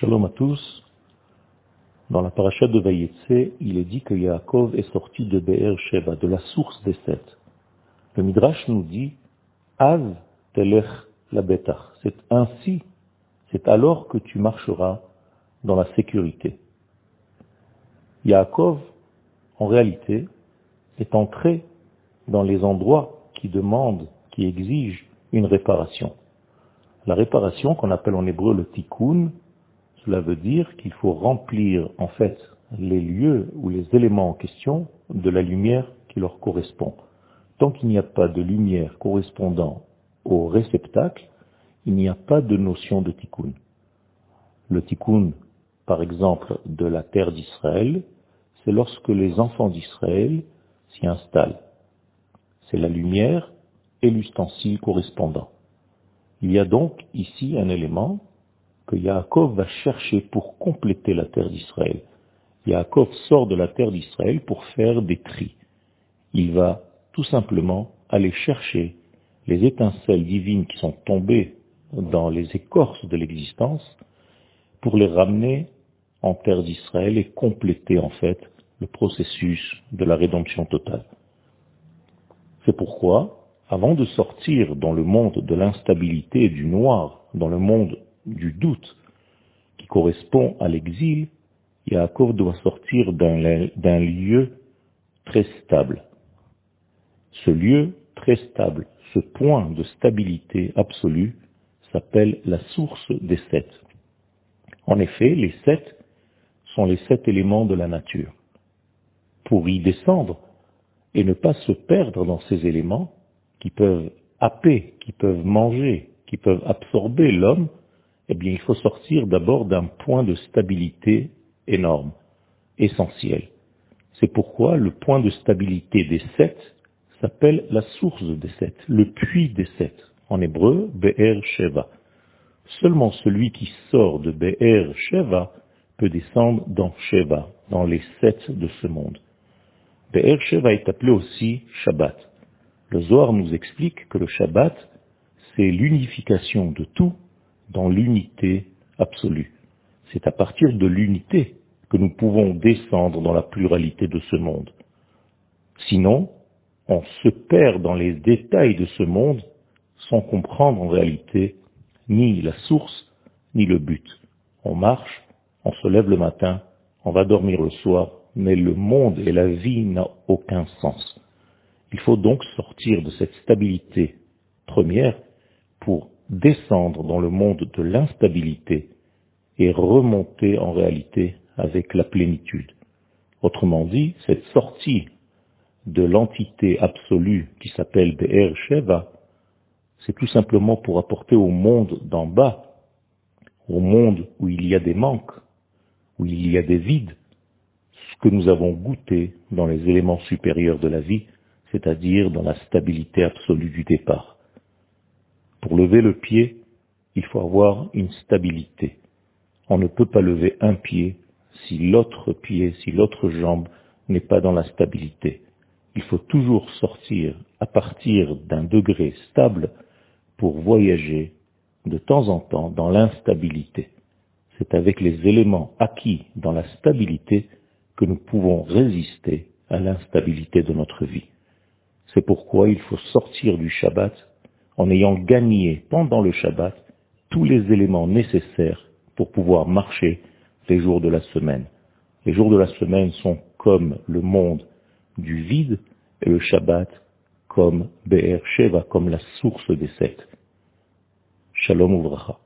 Shalom à tous. Dans la paracha de Vayetse, il est dit que Yaakov est sorti de Be'er Sheva, de la source des sept. Le Midrash nous dit, Az telech la. C'est ainsi, c'est alors que tu marcheras dans la sécurité. Yaakov, en réalité, est entré dans les endroits qui demandent, qui exigent une réparation. La réparation qu'on appelle en hébreu le tikkun, cela veut dire qu'il faut remplir en fait les lieux ou les éléments en question de la lumière qui leur correspond. Tant qu'il n'y a pas de lumière correspondant au réceptacle, il n'y a pas de notion de tikkun. Le tikkun, par exemple, de la terre d'Israël, c'est lorsque les enfants d'Israël s'y installent. C'est la lumière et l'ustensile correspondant. Il y a donc ici un élément que Yaakov va chercher pour compléter la terre d'Israël. Yaakov sort de la terre d'Israël pour faire des tris. Il va tout simplement aller chercher les étincelles divines qui sont tombées dans les écorces de l'existence pour les ramener en terre d'Israël et compléter en fait le processus de la rédemption totale. C'est pourquoi, avant de sortir dans le monde de l'instabilité et du noir, dans le monde du doute qui correspond à l'exil, Yaakov doit sortir d'un lieu très stable. Ce lieu très stable, ce point de stabilité absolue, s'appelle la source des sept. En effet, les sept sont les sept éléments de la nature. Pour y descendre et ne pas se perdre dans ces éléments qui peuvent happer, qui peuvent manger, qui peuvent absorber l'homme, eh bien, il faut sortir d'abord d'un point de stabilité énorme, essentiel. C'est pourquoi le point de stabilité des sept s'appelle la source des sept, le puits des sept. En hébreu, Be'er Sheva. Seulement celui qui sort de Be'er Sheva peut descendre dans Sheva, dans les sept de ce monde. Be'er Sheva est appelé aussi Shabbat. Le Zohar nous explique que le Shabbat, c'est l'unification de tout dans l'unité absolue. C'est à partir de l'unité que nous pouvons descendre dans la pluralité de ce monde. Sinon, on se perd dans les détails de ce monde sans comprendre en réalité ni la source, ni le but. On marche, on se lève le matin, on va dormir le soir, mais le monde et la vie n'ont aucun sens. Il faut donc sortir de cette stabilité première pour descendre dans le monde de l'instabilité et remonter en réalité avec la plénitude. Autrement dit, cette sortie de l'entité absolue qui s'appelle Be'er Sheva, c'est tout simplement pour apporter au monde d'en bas, au monde où il y a des manques, où il y a des vides, ce que nous avons goûté dans les éléments supérieurs de la vie, c'est-à-dire dans la stabilité absolue du départ. Pour lever le pied, il faut avoir une stabilité. On ne peut pas lever un pied si l'autre pied, si l'autre jambe n'est pas dans la stabilité. Il faut toujours sortir à partir d'un degré stable pour voyager de temps en temps dans l'instabilité. C'est avec les éléments acquis dans la stabilité que nous pouvons résister à l'instabilité de notre vie. C'est pourquoi il faut sortir du Shabbat en ayant gagné pendant le Shabbat tous les éléments nécessaires pour pouvoir marcher les jours de la semaine. Les jours de la semaine sont comme le monde du vide et le Shabbat comme Be'er Sheva, comme la source des sept. Shalom Uvracha.